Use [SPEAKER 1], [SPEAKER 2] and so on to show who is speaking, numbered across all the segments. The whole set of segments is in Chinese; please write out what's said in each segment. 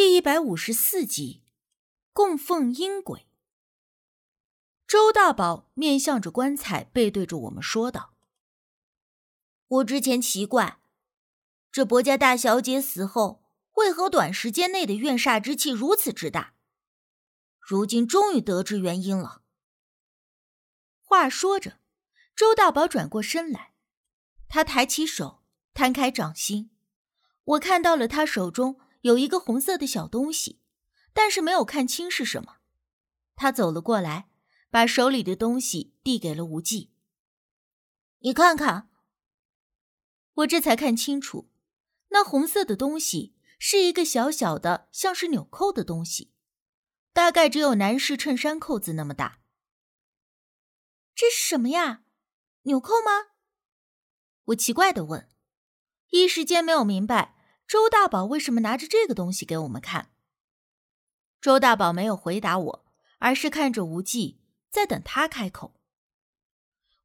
[SPEAKER 1] 第一百五十四集，供奉阴鬼。周大宝面向着棺材，背对着我们说道：“
[SPEAKER 2] 我之前奇怪，这薄家大小姐死后，为何短时间内的怨煞之气如此之大？如今终于得知原因了。”
[SPEAKER 1] 话说着，周大宝转过身来，他抬起手，摊开掌心，我看到了他手中。有一个红色的小东西，但是没有看清是什么。他走了过来，把手里的东西递给了无忌。
[SPEAKER 2] 你看看，
[SPEAKER 1] 我这才看清楚，那红色的东西是一个小小的，像是纽扣的东西，大概只有男士衬衫扣子那么大。
[SPEAKER 2] 这是什么呀？纽扣吗？
[SPEAKER 1] 我奇怪的问，一时间没有明白。周大宝为什么拿着这个东西给我们看？周大宝没有回答我，而是看着无忌，在等他开口。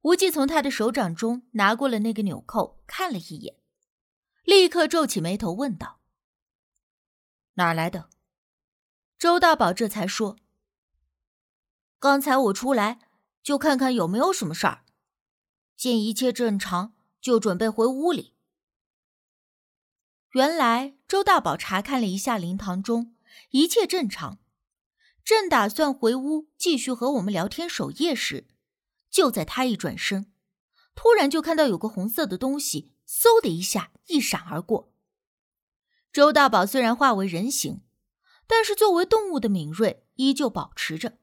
[SPEAKER 1] 无忌从他的手掌中拿过了那个纽扣，看了一眼，立刻皱起眉头问道：“哪来的？”周大宝这才说：“
[SPEAKER 2] 刚才我出来就看看有没有什么事儿，见一切正常，就准备回屋里。”
[SPEAKER 1] 原来周大宝查看了一下灵堂中，一切正常，正打算回屋继续和我们聊天守夜时，就在他一转身，突然就看到有个红色的东西，嗖的一下一闪而过。周大宝虽然化为人形，但是作为动物的敏锐依旧保持着，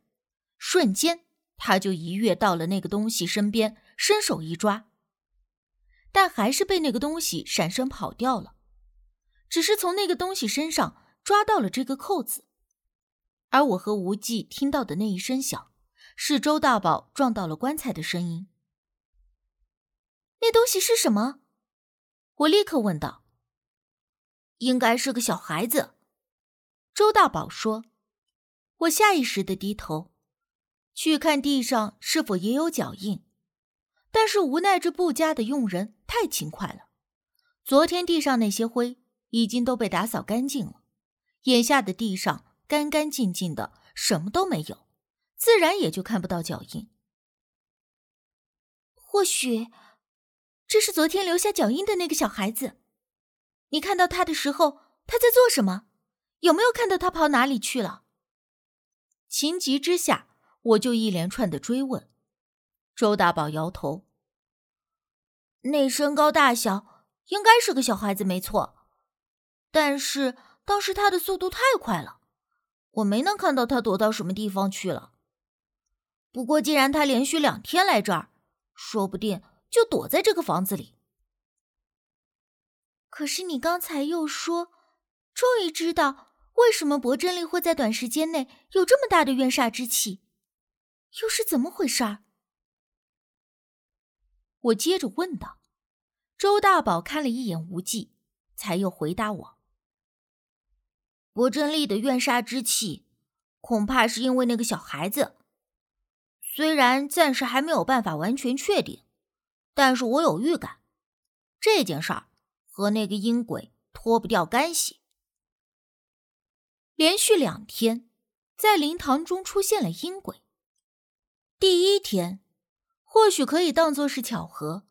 [SPEAKER 1] 瞬间他就一跃到了那个东西身边，伸手一抓，但还是被那个东西闪身跑掉了。只是从那个东西身上抓到了这个扣子，而我和无忌听到的那一声响，是周大宝撞到了棺材的声音。
[SPEAKER 2] 那东西是什么？
[SPEAKER 1] 我立刻问道。
[SPEAKER 2] 应该是个小孩子，
[SPEAKER 1] 周大宝说。我下意识的低头，去看地上是否也有脚印，但是无奈这布家的佣人太勤快了，昨天地上那些灰。已经都被打扫干净了，眼下的地上干干净净的，什么都没有，自然也就看不到脚印。
[SPEAKER 2] 或许，这是昨天留下脚印的那个小孩子。你看到他的时候，他在做什么？有没有看到他跑哪里去了？
[SPEAKER 1] 情急之下，我就一连串的追问。周大宝摇头：“
[SPEAKER 2] 那身高大小，应该是个小孩子，没错。”但是当时他的速度太快了，我没能看到他躲到什么地方去了。不过既然他连续两天来这儿，说不定就躲在这个房子里。
[SPEAKER 1] 可是你刚才又说，终于知道为什么薄真丽会在短时间内有这么大的怨煞之气，又是怎么回事儿？我接着问道。周大宝看了一眼无忌，才又回答我。
[SPEAKER 2] 薄真丽的怨杀之气，恐怕是因为那个小孩子。虽然暂时还没有办法完全确定，但是我有预感，这件事儿和那个阴鬼脱不掉干系。
[SPEAKER 1] 连续两天，在灵堂中出现了阴鬼。第一天，或许可以当做是巧合，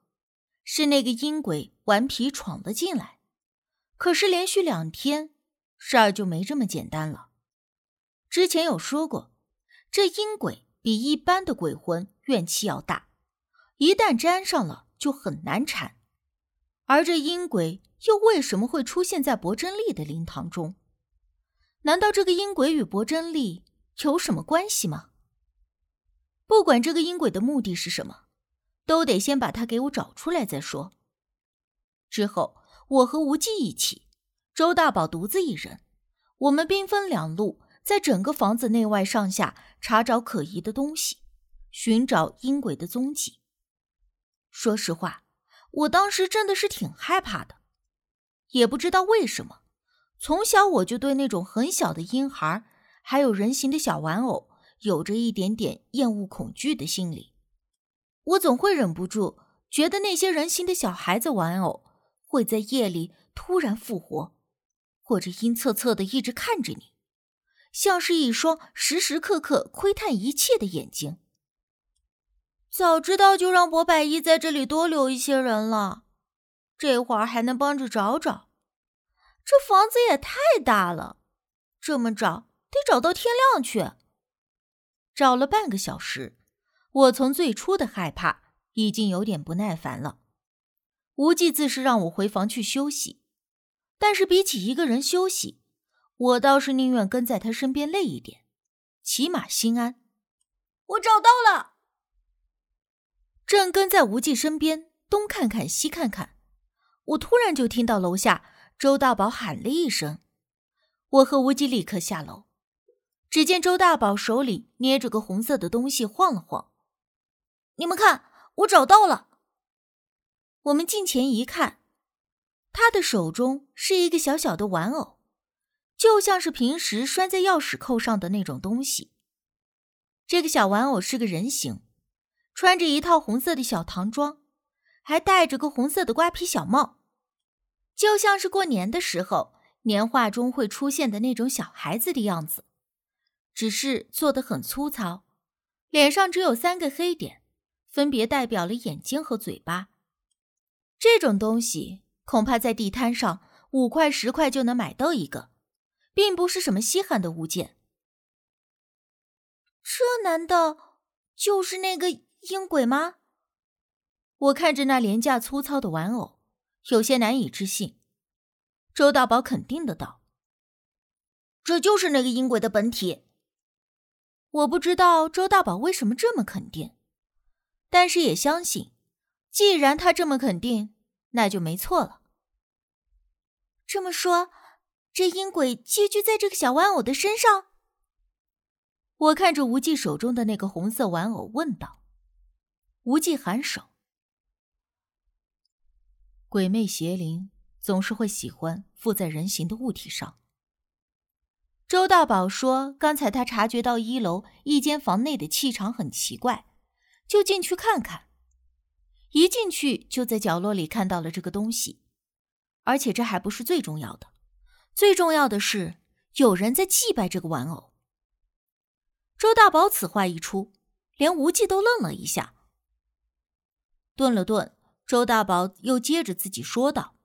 [SPEAKER 1] 是那个阴鬼顽皮闯了进来。可是连续两天。事儿就没这么简单了。之前有说过，这阴鬼比一般的鬼魂怨气要大，一旦沾上了就很难缠。而这阴鬼又为什么会出现在薄真丽的灵堂中？难道这个阴鬼与薄真丽有什么关系吗？不管这个阴鬼的目的是什么，都得先把他给我找出来再说。之后，我和无忌一起。周大宝独自一人，我们兵分两路，在整个房子内外上下查找可疑的东西，寻找阴鬼的踪迹。说实话，我当时真的是挺害怕的，也不知道为什么，从小我就对那种很小的婴孩，还有人形的小玩偶，有着一点点厌恶、恐惧的心理。我总会忍不住觉得那些人形的小孩子玩偶会在夜里突然复活。或者阴恻恻的一直看着你，像是一双时时刻刻窥探一切的眼睛。早知道就让博百一在这里多留一些人了，这会儿还能帮着找找。这房子也太大了，这么找得找到天亮去。找了半个小时，我从最初的害怕已经有点不耐烦了。无忌自是让我回房去休息，但是比起一个人休息，我倒是宁愿跟在他身边累一点，起码心安。
[SPEAKER 2] 我找到了。
[SPEAKER 1] 正跟在无忌身边东看看西看看，我突然就听到楼下周大宝喊了一声，我和无忌立刻下楼。只见周大宝手里捏着个红色的东西晃了晃，
[SPEAKER 2] 你们看，我找到了。
[SPEAKER 1] 我们近前一看，他的手中是一个小小的玩偶，就像是平时拴在钥匙扣上的那种东西。这个小玩偶是个人形。穿着一套红色的小唐装，还戴着个红色的瓜皮小帽，就像是过年的时候年画中会出现的那种小孩子的样子，只是做的很粗糙，脸上只有三个黑点，分别代表了眼睛和嘴巴。这种东西恐怕在地摊上五块十块就能买到一个，并不是什么稀罕的物件。
[SPEAKER 2] 这难道就是那个？阴鬼吗？
[SPEAKER 1] 我看着那廉价粗糙的玩偶，有些难以置信。周大宝肯定的道：“
[SPEAKER 2] 这就是那个阴鬼的本体。”
[SPEAKER 1] 我不知道周大宝为什么这么肯定，但是也相信，既然他这么肯定，那就没错了。
[SPEAKER 2] 这么说，这阴鬼寄居在这个小玩偶的身上？
[SPEAKER 1] 我看着无忌手中的那个红色玩偶，问道。无忌颔首，鬼魅邪灵总是会喜欢附在人形的物体上。周大宝说：“刚才他察觉到一楼一间房内的气场很奇怪，就进去看看。一进去就在角落里看到了这个东西，而且这还不是最重要的，最重要的是有人在祭拜这个玩偶。”周大宝此话一出，连无忌都愣了一下。顿了顿，周大宝又接着自己说道：“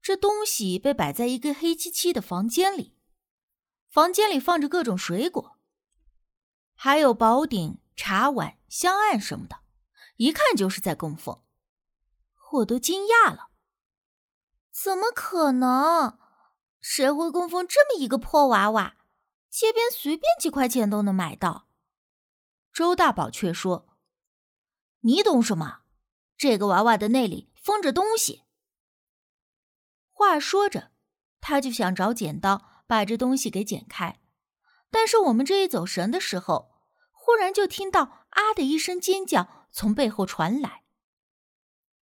[SPEAKER 1] 这东西被摆在一个黑漆漆的房间里，房间里放着各种水果，还有宝鼎、茶碗、香案什么的，一看就是在供奉。”我都惊讶了，
[SPEAKER 2] 怎么可能？谁会供奉这么一个破娃娃？街边随便几块钱都能买到。
[SPEAKER 1] 周大宝却说。你懂什么？这个娃娃的内里封着东西。话说着，他就想找剪刀把这东西给剪开，但是我们这一走神的时候，忽然就听到“啊”的一声尖叫从背后传来。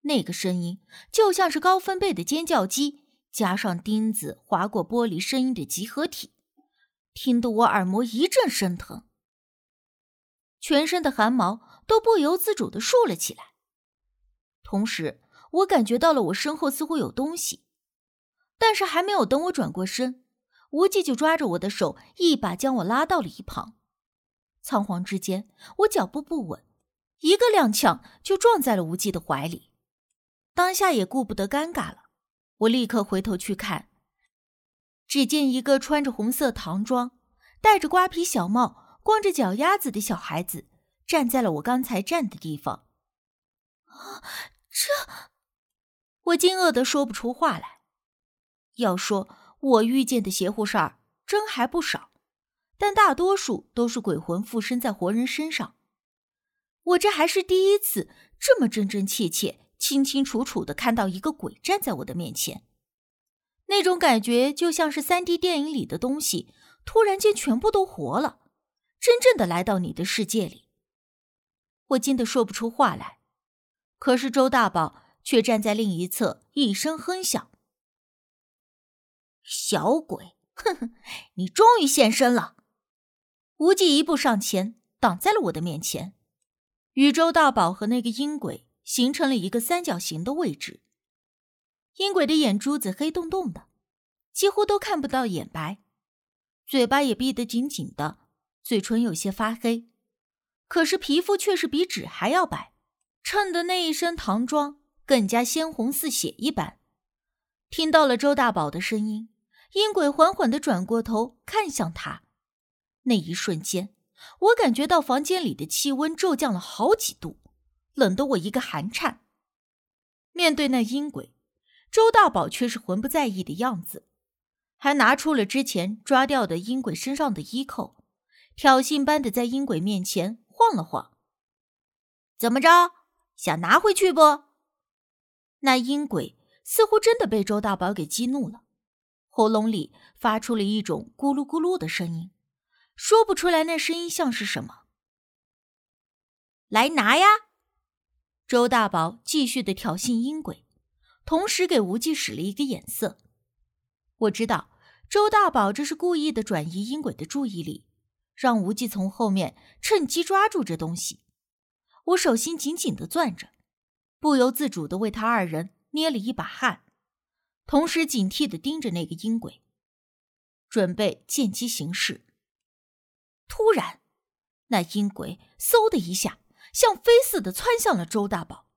[SPEAKER 1] 那个声音就像是高分贝的尖叫机加上钉子划过玻璃声音的集合体，听得我耳膜一阵生疼。全身的汗毛都不由自主的竖了起来，同时我感觉到了我身后似乎有东西，但是还没有等我转过身，无忌就抓着我的手，一把将我拉到了一旁。仓皇之间，我脚步不稳，一个踉跄就撞在了无忌的怀里。当下也顾不得尴尬了，我立刻回头去看，只见一个穿着红色唐装、戴着瓜皮小帽。光着脚丫子的小孩子站在了我刚才站的地方。
[SPEAKER 2] 啊，这……
[SPEAKER 1] 我惊愕的说不出话来。要说我遇见的邪乎事儿真还不少，但大多数都是鬼魂附身在活人身上。我这还是第一次这么真真切切、清清楚楚的看到一个鬼站在我的面前，那种感觉就像是三 D 电影里的东西突然间全部都活了。真正的来到你的世界里，我惊得说不出话来。可是周大宝却站在另一侧，一声哼笑：“小鬼，哼哼，你终于现身了！”无忌一步上前，挡在了我的面前，与周大宝和那个阴鬼形成了一个三角形的位置。阴鬼的眼珠子黑洞洞的，几乎都看不到眼白，嘴巴也闭得紧紧的，嘴唇有些发黑，可是皮肤却是比纸还要白，衬得那一身唐装更加鲜红似血一般。听到了周大宝的声音，阴鬼缓缓的转过头看向他，那一瞬间，我感觉到房间里的气温骤降了好几度，冷得我一个寒颤。面对那阴鬼，周大宝却是浑不在意的样子，还拿出了之前抓掉的阴鬼身上的衣扣，挑衅般的在阴鬼面前晃了晃。
[SPEAKER 2] 怎么着，想拿回去不？
[SPEAKER 1] 那阴鬼似乎真的被周大宝给激怒了，喉咙里发出了一种咕噜咕噜的声音，说不出来那声音像是什么。
[SPEAKER 2] 来拿呀！
[SPEAKER 1] 周大宝继续的挑衅阴鬼，同时给无忌使了一个眼色。我知道周大宝这是故意的转移阴鬼的注意力，让无忌从后面趁机抓住这东西。我手心紧紧的攥着，不由自主的为他二人捏了一把汗，同时警惕的盯着那个阴鬼，准备见机行事。突然，那阴鬼嗖的一下。像飞似的窜向了周大宝，